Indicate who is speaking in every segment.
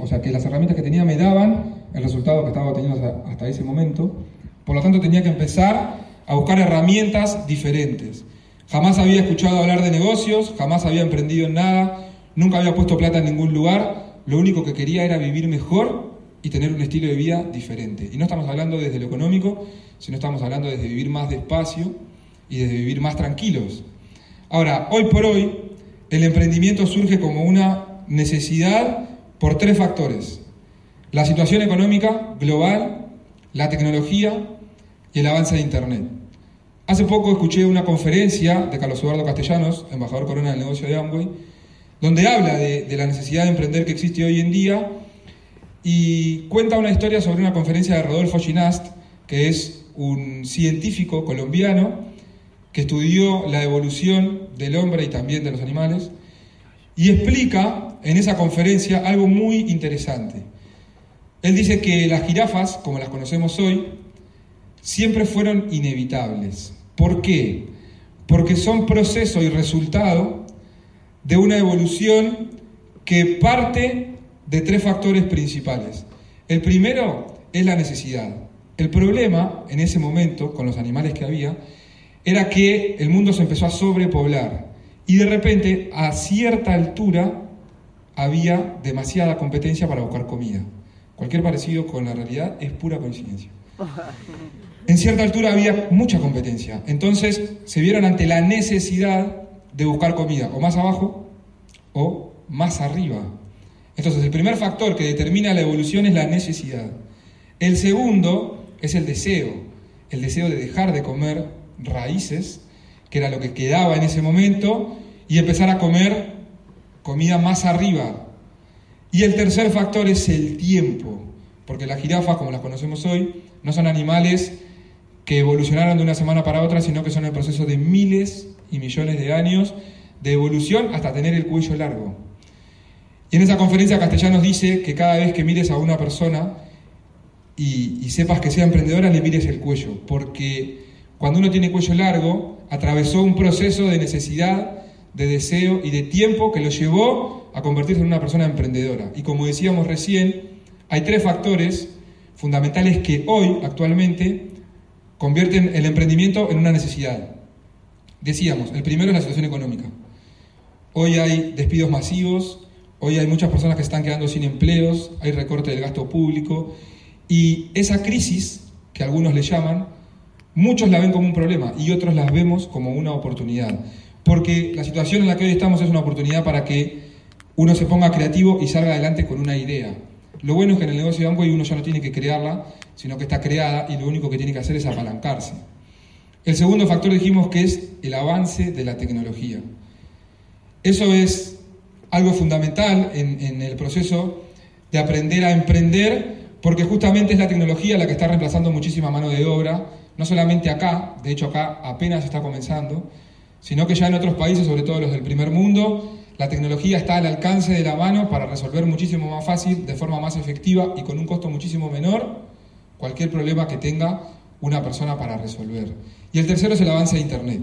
Speaker 1: o sea, que las herramientas que tenía me daban el resultado que estaba obteniendo hasta ese momento. Por lo tanto, tenía que empezar a buscar herramientas diferentes. Jamás había escuchado hablar de negocios, jamás había emprendido en nada, nunca había puesto plata en ningún lugar. Lo único que quería era vivir mejor y tener un estilo de vida diferente. Y no estamos hablando desde lo económico, sino estamos hablando desde vivir más despacio y desde vivir más tranquilos. Ahora, hoy por hoy, el emprendimiento surge como una necesidad por tres factores. La situación económica global, la tecnología y el avance de Internet. Hace poco escuché una conferencia de Carlos Eduardo Castellanos, embajador corona del negocio de Amway, donde habla de, la necesidad de emprender que existe hoy en día y cuenta una historia sobre una conferencia de Rodolfo Ginast, que es un científico colombiano que estudió la evolución del hombre y también de los animales, y explica en esa conferencia algo muy interesante. Él dice que las jirafas, como las conocemos hoy, siempre fueron inevitables. ¿Por qué? Porque son proceso y resultado de una evolución que parte de tres factores principales. El primero es la necesidad. El problema en ese momento, con los animales que había, era que el mundo se empezó a sobrepoblar y de repente a cierta altura había demasiada competencia para buscar comida. Cualquier parecido con la realidad es pura coincidencia. En cierta altura había mucha competencia, entonces se vieron ante la necesidad de buscar comida o más abajo o más arriba. Entonces, el primer factor que determina la evolución es la necesidad. El segundo es el deseo, el deseo de dejar de comer raíces, que era lo que quedaba en ese momento, y empezar a comer comida más arriba. Y el tercer factor es el tiempo, porque las jirafas, como las conocemos hoy, no son animales que evolucionaron de una semana para otra, sino que son el proceso de miles y millones de años de evolución hasta tener el cuello largo. Y en esa conferencia Castellanos dice que cada vez que mires a una persona y, sepas que sea emprendedora, le mires el cuello, porque cuando uno tiene cuello largo, atravesó un proceso de necesidad, de deseo y de tiempo que lo llevó a convertirse en una persona emprendedora. Y como decíamos recién, hay tres factores fundamentales que hoy, actualmente, convierten el emprendimiento en una necesidad. Decíamos, el primero es la situación económica. Hoy hay despidos masivos, Hoy hay muchas personas que están quedando sin empleos, hay recorte del gasto público y esa crisis, que algunos le llaman, muchos la ven como un problema y otros la vemos como una oportunidad. Porque la situación en la que hoy estamos es una oportunidad para que uno se ponga creativo y salga adelante con una idea. Lo bueno es que en el negocio de Amway uno ya no tiene que crearla, sino que está creada y lo único que tiene que hacer es apalancarse. El segundo factor dijimos que es el avance de la tecnología. Eso es algo fundamental en, el proceso de aprender a emprender, porque justamente es la tecnología la que está reemplazando muchísima mano de obra, no solamente acá, de hecho acá apenas está comenzando, sino que ya en otros países, sobre todo los del primer mundo, la tecnología está al alcance de la mano para resolver muchísimo más fácil, de forma más efectiva y con un costo muchísimo menor cualquier problema que tenga una persona para resolver. Y el tercero es el avance de Internet.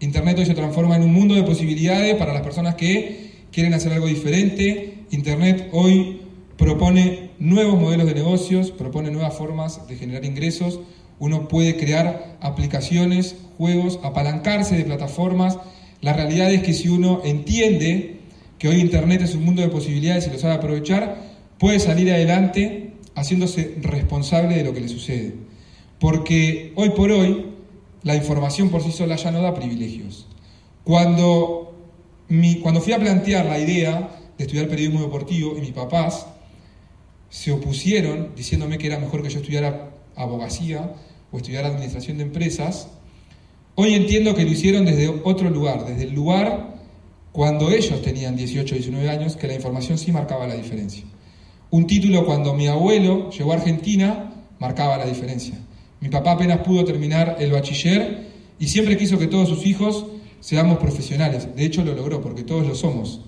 Speaker 1: Internet hoy se transforma en un mundo de posibilidades para las personas que quieren hacer algo diferente. Internet hoy propone nuevos modelos de negocios, propone nuevas formas de generar ingresos. Uno puede crear aplicaciones, juegos, apalancarse de plataformas. La realidad es que si uno entiende que hoy Internet es un mundo de posibilidades y lo sabe aprovechar, puede salir adelante haciéndose responsable de lo que le sucede. Porque hoy por hoy la información por sí sola ya no da privilegios. Cuando cuando fui a plantear la idea de estudiar periodismo deportivo y mis papás se opusieron diciéndome que era mejor que yo estudiara abogacía o estudiara administración de empresas, hoy entiendo que lo hicieron desde otro lugar, desde el lugar cuando ellos tenían 18 o 19 años, que la información sí marcaba la diferencia. Un título cuando mi abuelo llegó a Argentina marcaba la diferencia. Mi papá apenas pudo terminar el bachiller y siempre quiso que todos sus hijos seamos profesionales. De hecho lo logró, porque todos lo somos.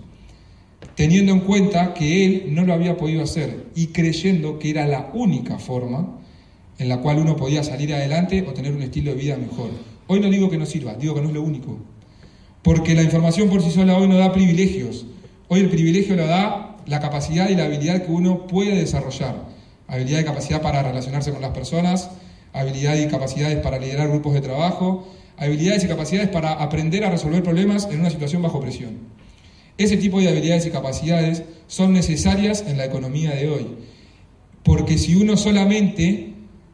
Speaker 1: Teniendo en cuenta que él no lo había podido hacer y creyendo que era la única forma en la cual uno podía salir adelante o tener un estilo de vida mejor. Hoy no digo que no sirva, digo que no es lo único. Porque la información por sí sola hoy no da privilegios. Hoy el privilegio lo da la capacidad y la habilidad que uno puede desarrollar. Habilidad y capacidad para relacionarse con las personas, habilidad y capacidades para liderar grupos de trabajo, habilidades y capacidades para aprender a resolver problemas en una situación bajo presión. Ese tipo de habilidades y capacidades son necesarias en la economía de hoy, porque si uno solamente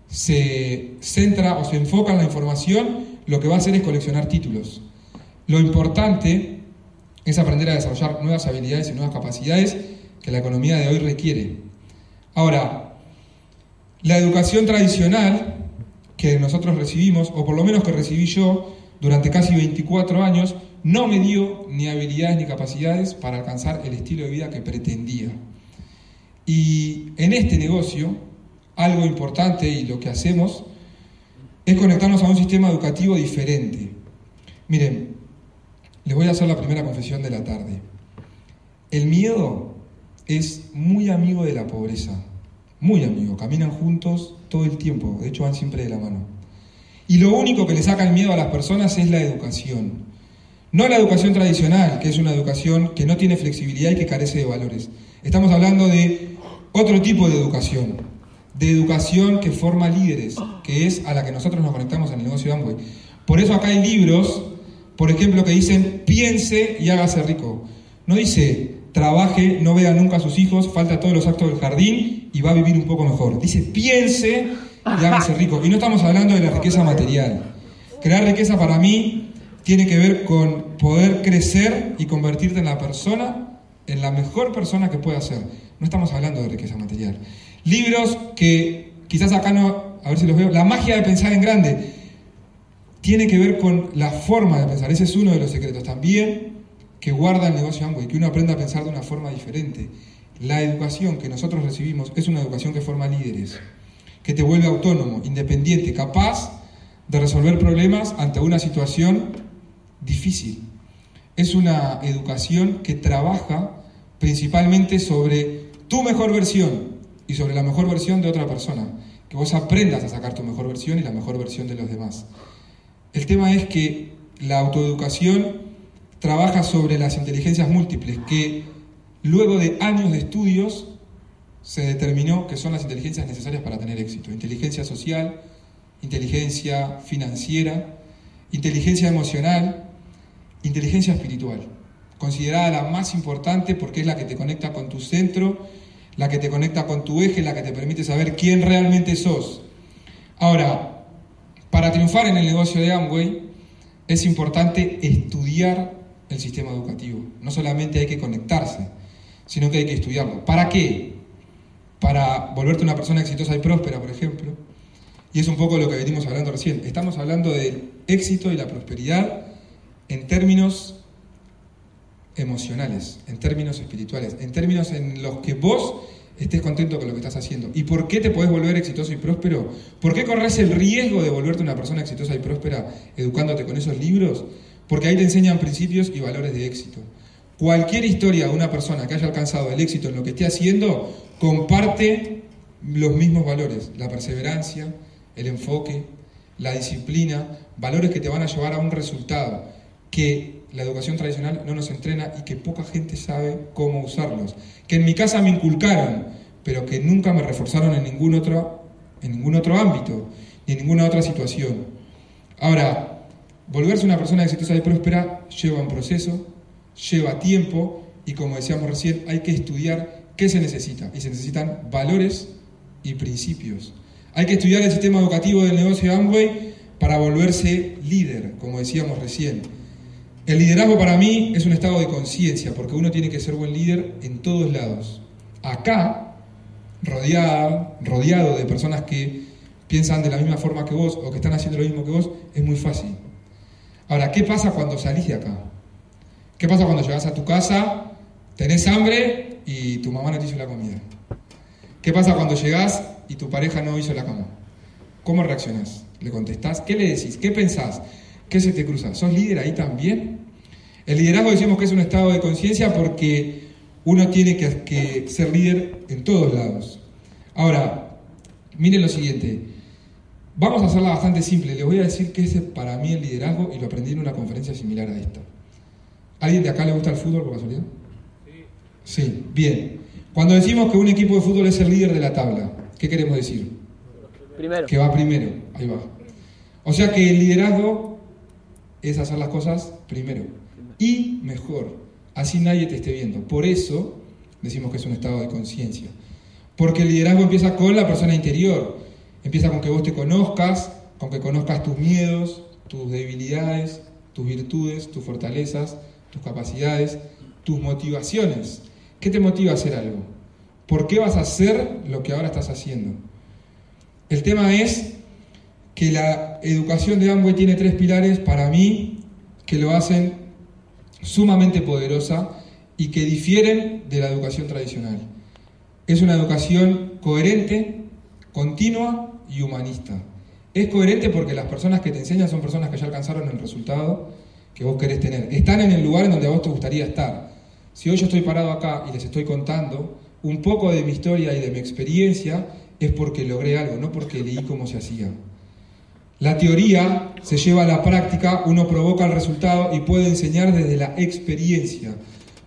Speaker 1: se centra o se enfoca en la información, lo que va a hacer es coleccionar títulos. Lo importante es aprender a desarrollar nuevas habilidades y nuevas capacidades que la economía de hoy requiere. Ahora, la educación tradicional que nosotros recibimos, o por lo menos que recibí yo durante casi 24 años, no me dio ni habilidades ni capacidades para alcanzar el estilo de vida que pretendía. Y en este negocio, algo importante y lo que hacemos es conectarnos a un sistema educativo diferente. Miren, les voy a hacer la primera confesión de la tarde. El miedo es muy amigo de la pobreza, muy amigo, caminan juntos todo el tiempo, de hecho van siempre de la mano. Y lo único que le saca el miedo a las personas es la educación. No la educación tradicional, que es una educación que no tiene flexibilidad y que carece de valores. Estamos hablando de otro tipo de educación, de educación que forma líderes, que es a la que nosotros nos conectamos en el negocio de Amway. Por eso acá hay libros, por ejemplo, que dicen piense y hágase rico. No dice trabaje, no vea nunca a sus hijos, falta todos los actos del jardín y va a vivir un poco mejor. Dice piense y hágase rico. Y no estamos hablando de la riqueza material. Crear riqueza para mí tiene que ver con poder crecer y convertirte en la persona, en la mejor persona que pueda ser. No estamos hablando de riqueza material. Libros que quizás acá no, a ver si los veo, La magia de pensar en grande, tiene que ver con la forma de pensar. Ese es uno de los secretos. También que guarda el negocio Amway, que uno aprenda a pensar de una forma diferente. La educación que nosotros recibimos es una educación que forma líderes, que te vuelve autónomo, independiente, capaz de resolver problemas ante una situación difícil. Es una educación que trabaja principalmente sobre tu mejor versión y sobre la mejor versión de otra persona. Que vos aprendas a sacar tu mejor versión y la mejor versión de los demás. El tema es que la autoeducación trabaja sobre las inteligencias múltiples, que luego de años de estudios se determinó que son las inteligencias necesarias para tener éxito. Inteligencia social, inteligencia financiera, inteligencia emocional, inteligencia espiritual, considerada la más importante porque es la que te conecta con tu centro, la que te conecta con tu eje, la que te permite saber quién realmente sos. Ahora, para triunfar en el negocio de Amway es importante estudiar el sistema educativo. No solamente hay que conectarse, sino que hay que estudiarlo. ¿Para qué? Para volverte una persona exitosa y próspera, por ejemplo. Y es un poco lo que venimos hablando recién. Estamos hablando del éxito y la prosperidad en términos emocionales, en términos espirituales, en términos en los que vos estés contento con lo que estás haciendo. ¿Y por qué te podés volver exitoso y próspero? ¿Por qué corres el riesgo de volverte una persona exitosa y próspera educándote con esos libros? Porque ahí te enseñan principios y valores de éxito. Cualquier historia de una persona que haya alcanzado el éxito en lo que esté haciendo comparte los mismos valores, la perseverancia, el enfoque, la disciplina, valores que te van a llevar a un resultado que la educación tradicional no nos entrena y que poca gente sabe cómo usarlos. Que en mi casa me inculcaron, pero que nunca me reforzaron en ningún otro, en ningún otro ámbito, ni en ninguna otra situación. Ahora, Volverse una persona exitosa y próspera lleva un proceso, lleva tiempo y como decíamos recién, hay que estudiar qué se necesita. Y se necesitan valores y principios. Hay que estudiar el sistema educativo del negocio de Amway para volverse líder, como decíamos recién. El liderazgo para mí es un estado de conciencia, porque uno tiene que ser buen líder en todos lados. Acá, rodeado, rodeado de personas que piensan de la misma forma que vos o que están haciendo lo mismo que vos, es muy fácil. Ahora, ¿qué pasa cuando salís de acá? ¿Qué pasa cuando llegas a tu casa, tenés hambre y tu mamá no te hizo la comida? ¿Qué pasa cuando llegás y tu pareja no hizo la cama? ¿Cómo reaccionás? ¿Le contestás? ¿Qué le decís? ¿Qué pensás? ¿Qué se te cruza? ¿Sos líder ahí también? El liderazgo decimos que es un estado de conciencia porque uno tiene que, que ser líder en todos lados. Ahora, miren lo siguiente. Vamos a hacerla bastante simple. Les voy a decir qué es para mí el liderazgo y lo aprendí en una conferencia similar a esta. ¿Alguien de acá le gusta el fútbol por casualidad? Sí. Sí, bien. Cuando decimos que un equipo de fútbol es el líder de la tabla, ¿qué queremos decir?
Speaker 2: Primero.
Speaker 1: Que va primero, ahí va. O sea que el liderazgo es hacer las cosas primero y mejor. Así nadie te esté viendo. Por eso decimos que es un estado de conciencia. Porque el liderazgo empieza con la persona interior. Empieza con que vos te conozcas, con que conozcas tus miedos, tus debilidades, tus virtudes, tus fortalezas, tus capacidades, tus motivaciones. ¿Qué te motiva a hacer algo? ¿Por qué vas a hacer lo que ahora estás haciendo? El tema es que la educación de Amway tiene tres pilares para mí que lo hacen sumamente poderosa y que difieren de la educación tradicional. Es una educación coherente, continua y humanista. Es coherente porque las personas que te enseñan son personas que ya alcanzaron el resultado que vos querés tener. Están en el lugar en donde a vos te gustaría estar. Si hoy yo estoy parado acá y les estoy contando un poco de mi historia y de mi experiencia, es porque logré algo, no porque leí cómo se hacía. La teoría se lleva a la práctica, uno provoca el resultado y puede enseñar desde la experiencia.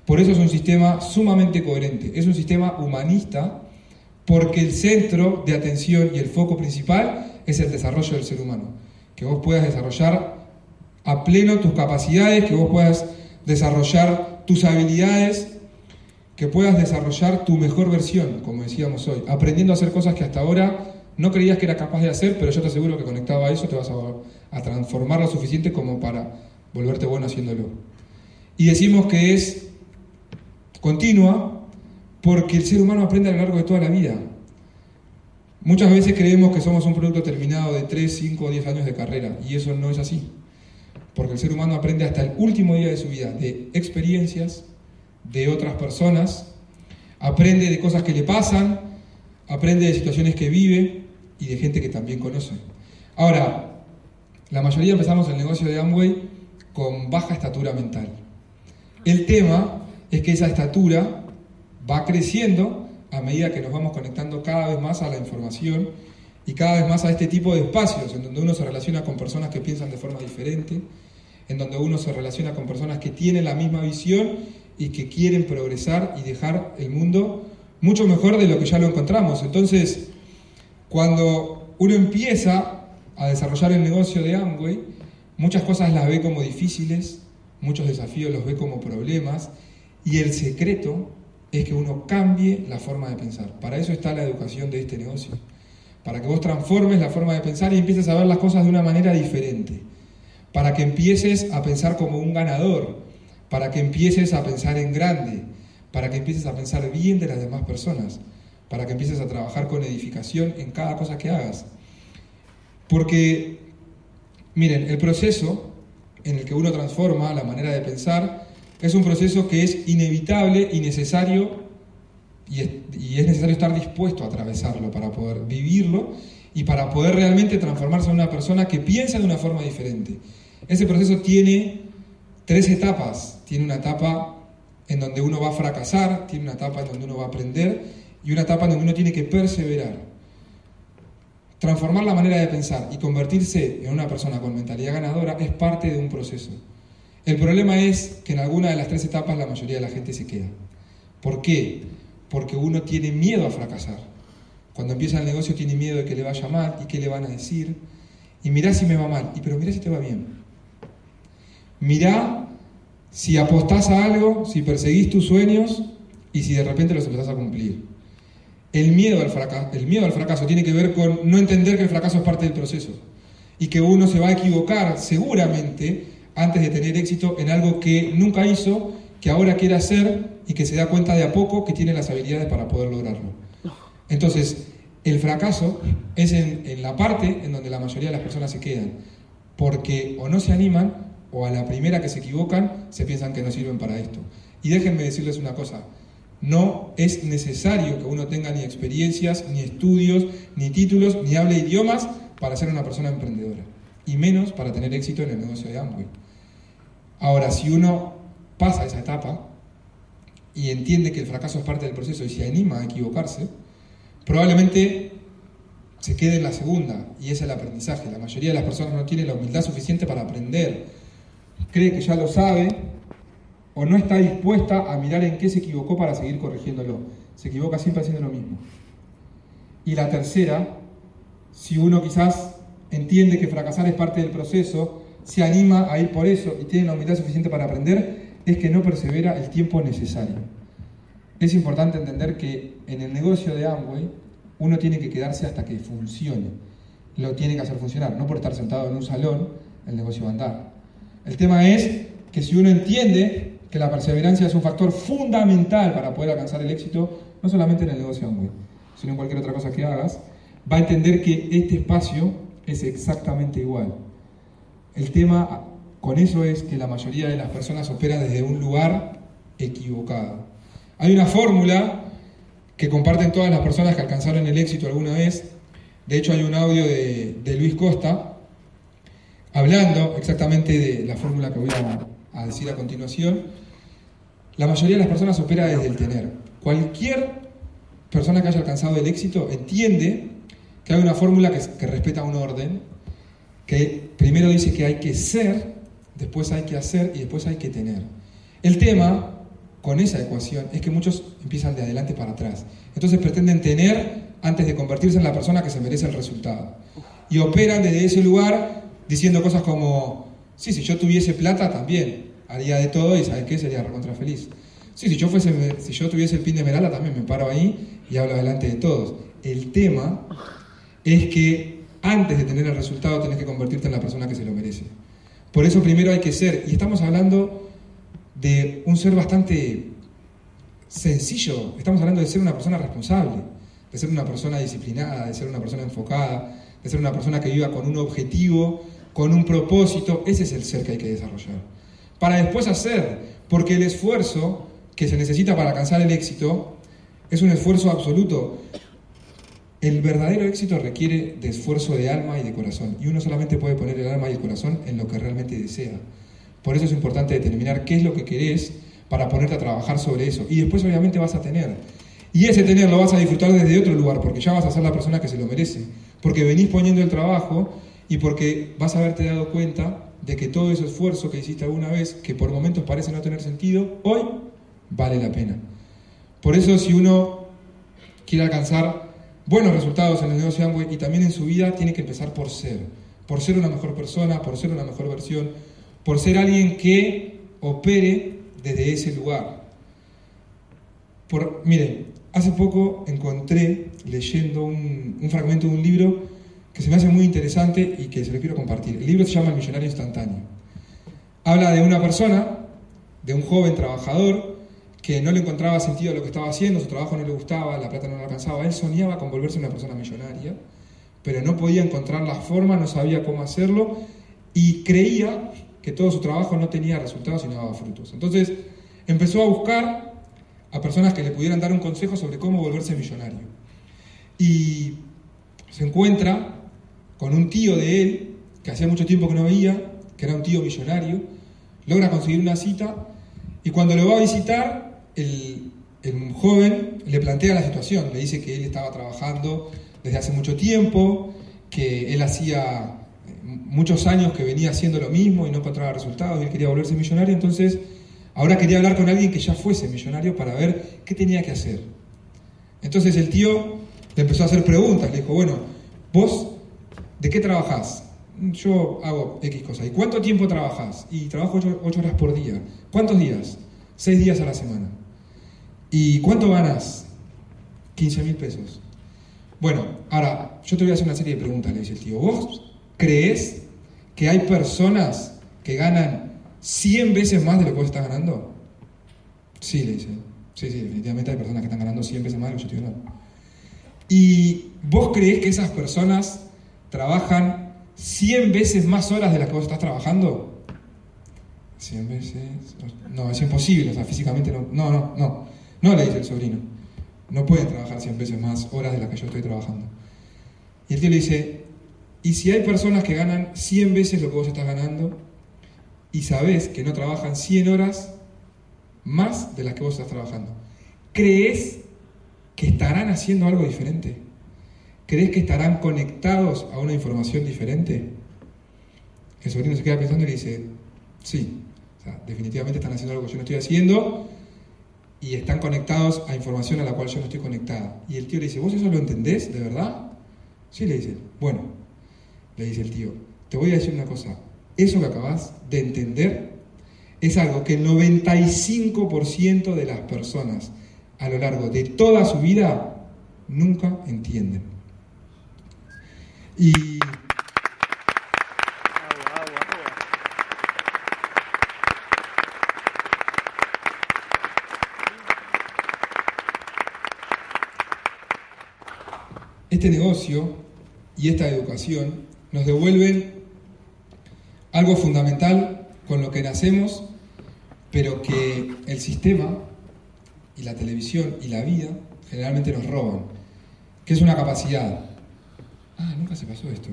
Speaker 1: Por eso es un sistema sumamente coherente, es un sistema humanista porque el centro de atención y el foco principal es el desarrollo del ser humano. Que vos puedas desarrollar a pleno tus capacidades, que vos puedas desarrollar tus habilidades, que puedas desarrollar tu mejor versión, como decíamos hoy, aprendiendo a hacer cosas que hasta ahora no creías que era capaz de hacer, pero yo te aseguro que conectado a eso te vas a, a transformar lo suficiente como para volverte bueno haciéndolo. Y decimos que es continua porque el ser humano aprende a lo largo de toda la vida. Muchas veces creemos que somos un producto terminado de 3, 5 o 10 años de carrera y eso no es así. Porque el ser humano aprende hasta el último día de su vida de experiencias, de otras personas, aprende de cosas que le pasan, aprende de situaciones que vive y de gente que también conoce. Ahora, la mayoría empezamos el negocio de Amway con baja estatura mental. El tema es que esa estatura va creciendo a medida que nos vamos conectando cada vez más a la información y cada vez más a este tipo de espacios en donde uno se relaciona con personas que piensan de forma diferente, en donde uno se relaciona con personas que tienen la misma visión y que quieren progresar y dejar el mundo mucho mejor de lo que ya lo encontramos. Entonces, cuando uno empieza a desarrollar el negocio de Amway, muchas cosas las ve como difíciles, muchos desafíos los ve como problemas, y el secreto es que uno cambie la forma de pensar. Para eso está la educación de este negocio. Para que vos transformes la forma de pensar y empieces a ver las cosas de una manera diferente. Para que empieces a pensar como un ganador. Para que empieces a pensar en grande. Para que empieces a pensar bien de las demás personas. Para que empieces a trabajar con edificación en cada cosa que hagas. Porque, miren, el proceso en el que uno transforma la manera de pensar es un proceso que es inevitable y necesario, y es, necesario estar dispuesto a atravesarlo para poder vivirlo y para poder realmente transformarse en una persona que piensa de una forma diferente. Ese proceso tiene tres etapas. Tiene una etapa en donde uno va a fracasar, tiene una etapa en donde uno va a aprender y una etapa en donde uno tiene que perseverar. Transformar la manera de pensar y convertirse en una persona con mentalidad ganadora es parte de un proceso. El problema es que en alguna de las tres etapas la mayoría de la gente se queda. ¿Por qué? Porque uno tiene miedo a fracasar. Cuando empieza el negocio tiene miedo de que le vaya mal y qué le van a decir. Y mirá si me va mal, y pero mirá si te va bien. Mirá si apostás a algo, si perseguís tus sueños y si de repente los empezás a cumplir. El miedo, al fracaso, el miedo al fracaso tiene que ver con no entender que el fracaso es parte del proceso y que uno se va a equivocar seguramente antes de tener éxito en algo que nunca hizo, que ahora quiere hacer y que se da cuenta de a poco que tiene las habilidades para poder lograrlo. Entonces, el fracaso es en, la parte en donde la mayoría de las personas se quedan, porque o no se animan o a la primera que se equivocan se piensan que no sirven para esto. Y déjenme decirles una cosa, no es necesario que uno tenga ni experiencias, ni estudios, ni títulos, ni hable idiomas para ser una persona emprendedora, y menos para tener éxito en el negocio de Amway. Ahora, si uno pasa esa etapa y entiende que el fracaso es parte del proceso y se anima a equivocarse, probablemente se quede en la segunda, y es el aprendizaje. La mayoría de las personas no tiene la humildad suficiente para aprender. Cree que ya lo sabe, o no está dispuesta a mirar en qué se equivocó para seguir corrigiéndolo. Se equivoca siempre haciendo lo mismo. Y la tercera, si uno quizás entiende que fracasar es parte del proceso, se anima a ir por eso y tiene la humildad suficiente para aprender, es que no persevera el tiempo necesario. Es importante entender que en el negocio de Amway uno tiene que quedarse hasta que funcione. Lo tiene que hacer funcionar, no por estar sentado en un salón, el negocio va a andar. El tema es que si uno entiende que la perseverancia es un factor fundamental para poder alcanzar el éxito, no solamente en el negocio Amway, sino en cualquier otra cosa que hagas, va a entender que este espacio es exactamente igual. El tema con eso es que la mayoría de las personas opera desde un lugar equivocado. Hay una fórmula que comparten todas las personas que alcanzaron el éxito alguna vez. De hecho, hay un audio de, Luis Costa hablando exactamente de la fórmula que voy a, a decir a continuación. La mayoría de las personas opera desde el tener. Cualquier persona que haya alcanzado el éxito entiende que hay una fórmula que, que respeta un orden, que primero dice que hay que ser, después hay que hacer y después hay que tener. El tema con esa ecuación es que muchos empiezan de adelante para atrás. Entonces pretenden tener antes de convertirse en la persona que se merece el resultado. Y operan desde ese lugar diciendo cosas como, sí, si yo tuviese plata también haría de todo y ¿sabes qué? Sería recontra feliz. Sí, si yo, fuese, si yo tuviese el pin de Merala también me paro ahí y hablo delante de todos. El tema es que antes de tener el resultado tenés que convertirte en la persona que se lo merece. Por eso primero hay que ser, y estamos hablando de un ser bastante sencillo, estamos hablando de ser una persona responsable, de ser una persona disciplinada, de ser una persona enfocada, de ser una persona que viva con un objetivo, con un propósito, ese es el ser que hay que desarrollar. Para después hacer, porque el esfuerzo que se necesita para alcanzar el éxito es un esfuerzo absoluto. El verdadero éxito requiere de esfuerzo de alma y de corazón, y uno solamente puede poner el alma y el corazón en lo que realmente desea. Por eso es importante determinar qué es lo que querés para ponerte a trabajar sobre eso. Y después obviamente vas a tener. Y ese tener lo vas a disfrutar desde otro lugar, porque ya vas a ser la persona que se lo merece. Porque venís poniendo el trabajo y porque vas a haberte dado cuenta de que todo ese esfuerzo que hiciste alguna vez, que por momentos parece no tener sentido, hoy vale la pena. Por eso si uno quiere alcanzar buenos resultados en el negocio Amway y también en su vida, tiene que empezar por ser. Por ser una mejor persona, por ser una mejor versión, por ser alguien que opere desde ese lugar. Miren, hace poco encontré leyendo un, un, fragmento de un libro que se me hace muy interesante y que se lo quiero compartir. El libro se llama El Millonario Instantáneo. Habla de una persona, de un joven trabajador, que no le encontraba sentido a lo que estaba haciendo, su trabajo no le gustaba, la plata no le alcanzaba. Él soñaba con volverse una persona millonaria, pero no podía encontrar la forma, no sabía cómo hacerlo y creía que todo su trabajo no tenía resultados y no daba frutos. Entonces empezó a buscar a personas que le pudieran dar un consejo sobre cómo volverse millonario. Y se encuentra con un tío de él, que hacía mucho tiempo que no veía, que era un tío millonario, logra conseguir una cita y cuando lo va a visitar el, joven le plantea la situación, le dice que él estaba trabajando desde hace mucho tiempo, que él hacía eh, muchos años que venía haciendo lo mismo y no encontraba resultados y él quería volverse millonario, entonces ahora quería hablar con alguien que ya fuese millonario para ver qué tenía que hacer. Entonces el tío le empezó a hacer preguntas, le dijo, bueno, vos, ¿de qué trabajás? Yo hago X cosas. ¿Y cuánto tiempo trabajas? Y trabajo 8 horas por día. ¿Cuántos días? 6 días a la semana. ¿Y cuánto ganas? 15 mil pesos. Bueno, ahora, yo te voy a hacer una serie de preguntas, le dice el tío. ¿Vos crees que hay personas que ganan 100 veces más de lo que vos estás ganando? Sí, le dice. Sí, sí, definitivamente hay personas que están ganando 100 veces más de lo que yo estoy ganando. ¿Y vos crees que esas personas trabajan 100 veces más horas de las que vos estás trabajando? 100 veces. No, es imposible, o sea, físicamente no. No, no, no. No, le dice el sobrino, no pueden trabajar 100 veces más horas de las que yo estoy trabajando. Y el tío le dice, ¿y si hay personas que ganan 100 veces lo que vos estás ganando y sabés que no trabajan 100 horas más de las que vos estás trabajando? ¿Crees que estarán haciendo algo diferente? ¿Crees que estarán conectados a una información diferente? El sobrino se queda pensando y le dice, sí, O sea, definitivamente están haciendo algo que yo no estoy haciendo y están conectados a información a la cual yo no estoy conectada. Y el tío le dice, ¿vos eso lo entendés de verdad? Sí, le dice. Bueno, le dice el tío, te voy a decir una cosa. Eso que acabas de entender es algo que el 95% de las personas a lo largo de toda su vida nunca entienden. Y este negocio y esta educación nos devuelven algo fundamental con lo que nacemos, pero que el sistema y la televisión y la vida generalmente nos roban, que es una capacidad. Ah, nunca se pasó esto.